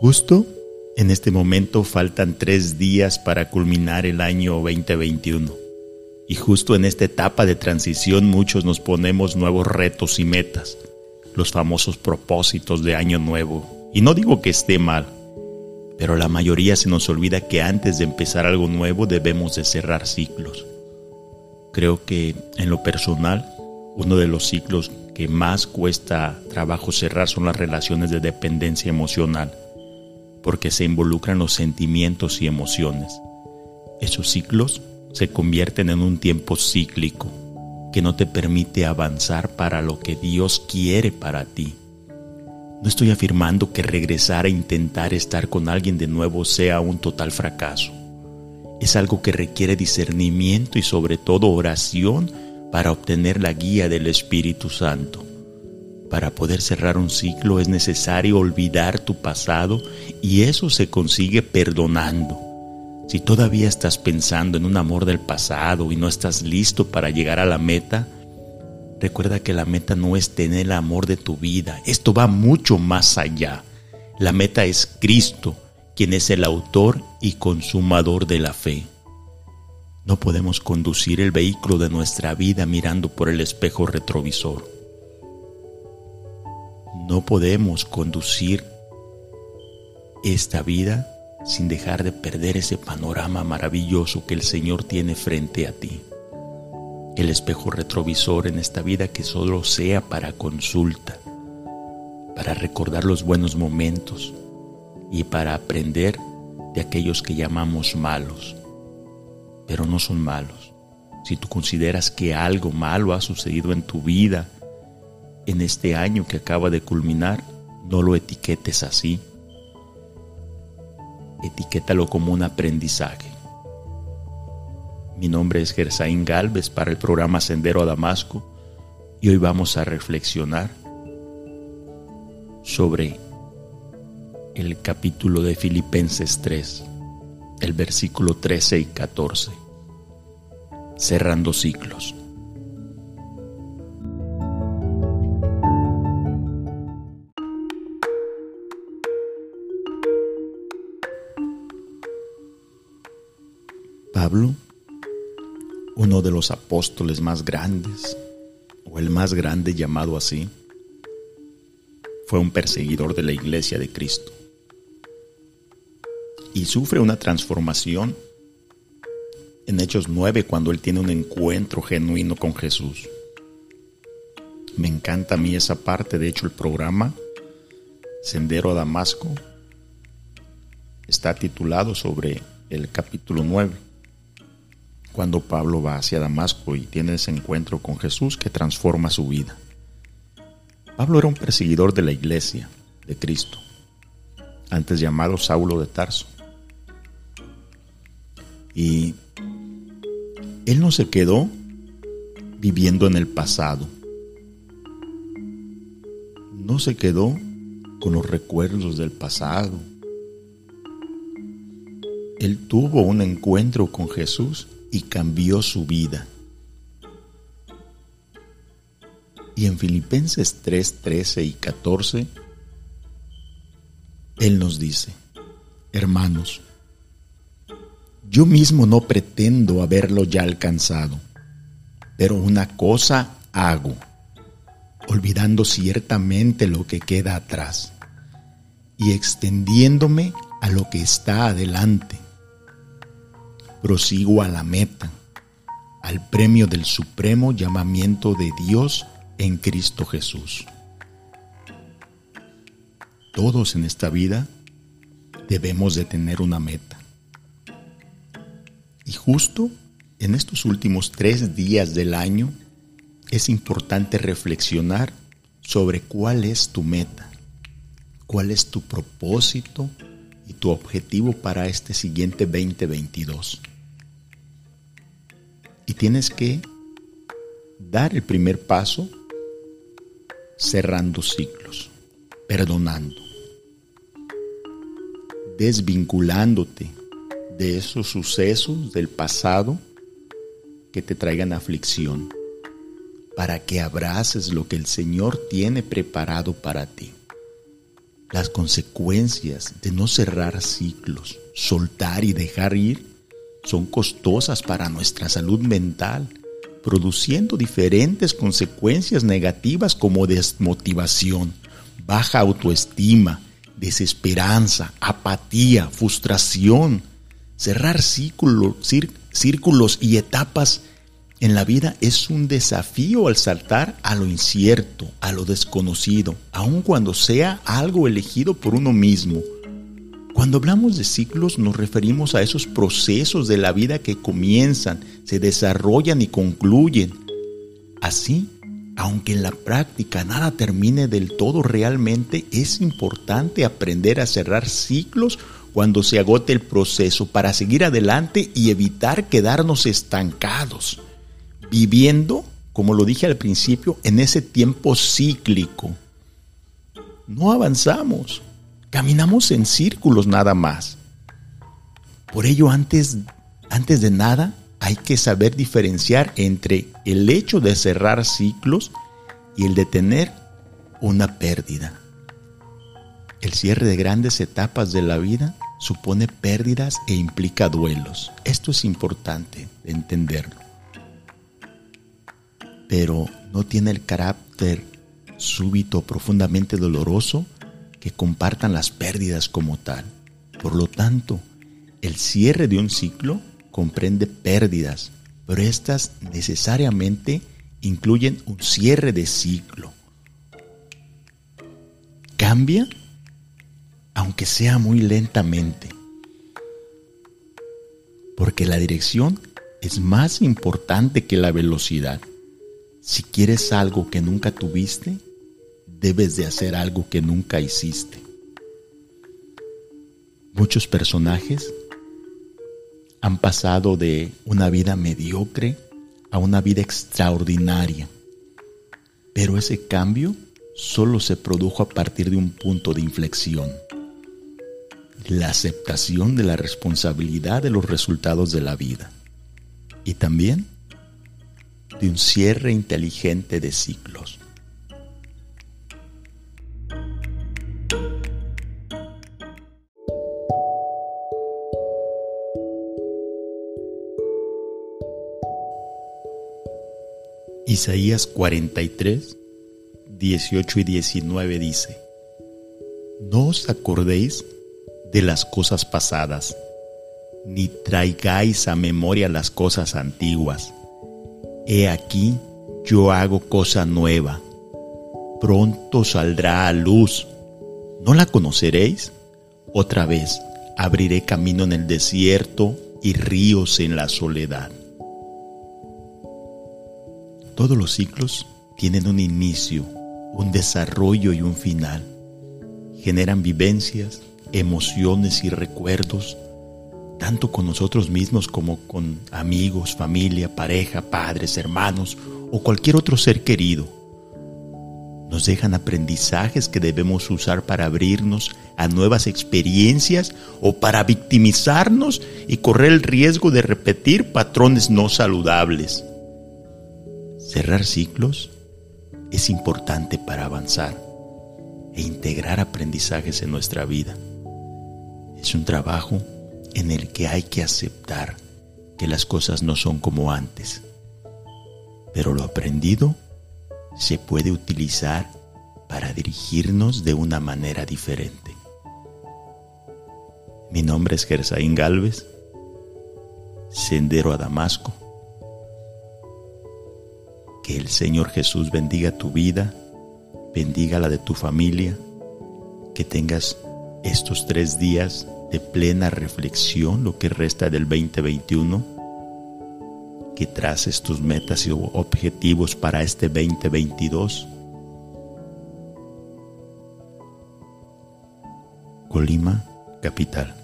Justo en este momento faltan tres días para culminar el año 2021. Y justo en esta etapa de transición muchos nos ponemos nuevos retos y metas, los famosos propósitos de año nuevo. Y no digo que esté mal, pero la mayoría se nos olvida que antes de empezar algo nuevo debemos de cerrar ciclos. Creo que en lo personal, uno de los ciclos que más cuesta trabajo cerrar son las relaciones de dependencia emocional porque se involucran los sentimientos y emociones. Esos ciclos se convierten en un tiempo cíclico que no te permite avanzar para lo que Dios quiere para ti. No estoy afirmando que regresar a intentar estar con alguien de nuevo sea un total fracaso. Es algo que requiere discernimiento y sobre todo oración para obtener la guía del Espíritu Santo. Para poder cerrar un ciclo es necesario olvidar tu pasado y eso se consigue perdonando. Si todavía estás pensando en un amor del pasado y no estás listo para llegar a la meta, recuerda que la meta no es tener el amor de tu vida. Esto va mucho más allá. La meta es Cristo, quien es el autor y consumador de la fe. No podemos conducir el vehículo de nuestra vida mirando por el espejo retrovisor. No podemos conducir esta vida sin dejar de perder ese panorama maravilloso que el Señor tiene frente a ti. El espejo retrovisor en esta vida que solo sea para consulta, para recordar los buenos momentos y para aprender de aquellos que llamamos malos, pero no son malos. Si tú consideras que algo malo ha sucedido en tu vida, en este año que acaba de culminar, no lo etiquetes así. Etiquétalo como un aprendizaje. Mi nombre es Gersaín Galvez para el programa Sendero a Damasco y hoy vamos a reflexionar sobre el capítulo de Filipenses 3, el versículo 13 y 14, cerrando ciclos. Pablo, uno de los apóstoles más grandes, o el más grande llamado así, fue un perseguidor de la iglesia de Cristo. Y sufre una transformación en Hechos 9 cuando él tiene un encuentro genuino con Jesús. Me encanta a mí esa parte, de hecho el programa Sendero a Damasco está titulado sobre el capítulo 9 cuando Pablo va hacia Damasco y tiene ese encuentro con Jesús que transforma su vida. Pablo era un perseguidor de la iglesia de Cristo, antes llamado Saulo de Tarso. Y él no se quedó viviendo en el pasado. No se quedó con los recuerdos del pasado. Él tuvo un encuentro con Jesús y cambió su vida. Y en Filipenses 3, 13 y 14, Él nos dice, hermanos, yo mismo no pretendo haberlo ya alcanzado, pero una cosa hago, olvidando ciertamente lo que queda atrás y extendiéndome a lo que está adelante prosigo a la meta, al premio del supremo llamamiento de Dios en Cristo Jesús. Todos en esta vida debemos de tener una meta. Y justo en estos últimos tres días del año es importante reflexionar sobre cuál es tu meta, cuál es tu propósito y tu objetivo para este siguiente 2022. Tienes que dar el primer paso cerrando ciclos, perdonando, desvinculándote de esos sucesos del pasado que te traigan aflicción, para que abraces lo que el Señor tiene preparado para ti. las consecuencias de no cerrar ciclos, soltar y dejar ir, son costosas para nuestra salud mental, produciendo diferentes consecuencias negativas como desmotivación, baja autoestima, desesperanza, apatía, frustración. Cerrar círculos, y etapas en la vida es un desafío al saltar a lo incierto, a lo desconocido, aun cuando sea algo elegido por uno mismo. Cuando hablamos de ciclos nos referimos a esos procesos de la vida que comienzan, se desarrollan y concluyen. Así, aunque en la práctica nada termine del todo realmente, es importante aprender a cerrar ciclos cuando se agote el proceso para seguir adelante y evitar quedarnos estancados viviendo, como lo dije al principio, en ese tiempo cíclico. No avanzamos, caminamos en círculos nada más. Por ello, antes, antes de nada, hay que saber diferenciar entre el hecho de cerrar ciclos y el de tener una pérdida. El cierre de grandes etapas de la vida supone pérdidas e implica duelos. Esto es importante entenderlo pero no tiene el carácter súbito, profundamente doloroso, que compartan las pérdidas como tal. Por lo tanto, el cierre de un ciclo comprende pérdidas, pero estas necesariamente incluyen un cierre de ciclo. Cambia, aunque sea muy lentamente, porque la dirección es más importante que la velocidad. Si quieres algo que nunca tuviste, debes de hacer algo que nunca hiciste. Muchos personajes han pasado de una vida mediocre a una vida extraordinaria, pero ese cambio solo se produjo a partir de un punto de inflexión, la aceptación de la responsabilidad de los resultados de la vida y también de un cierre inteligente de ciclos. Isaías 43, 18 y 19 dice, No os acordéis de las cosas pasadas, ni traigáis a memoria las cosas antiguas He aquí, yo hago cosa nueva. Pronto saldrá a luz. ¿No la conoceréis? Otra vez abriré camino en el desierto y ríos en la soledad. Todos los ciclos tienen un inicio, un desarrollo y un final. Generan vivencias, emociones y recuerdos tanto con nosotros mismos como con amigos, familia, pareja, padres, hermanos o cualquier otro ser querido. Nos dejan aprendizajes que debemos usar para abrirnos a nuevas experiencias o para victimizarnos y correr el riesgo de repetir patrones no saludables. Cerrar ciclos es importante para avanzar e integrar aprendizajes en nuestra vida. Es un trabajo en el que hay que aceptar que las cosas no son como antes. Pero lo aprendido se puede utilizar para dirigirnos de una manera diferente. Mi nombre es Gersaín Galvez, Sendero a Damasco. Que el Señor Jesús bendiga tu vida, bendiga la de tu familia, que tengas estos tres días de plena reflexión lo que resta del 2021, que traces tus metas y objetivos para este 2022. Colima, capital.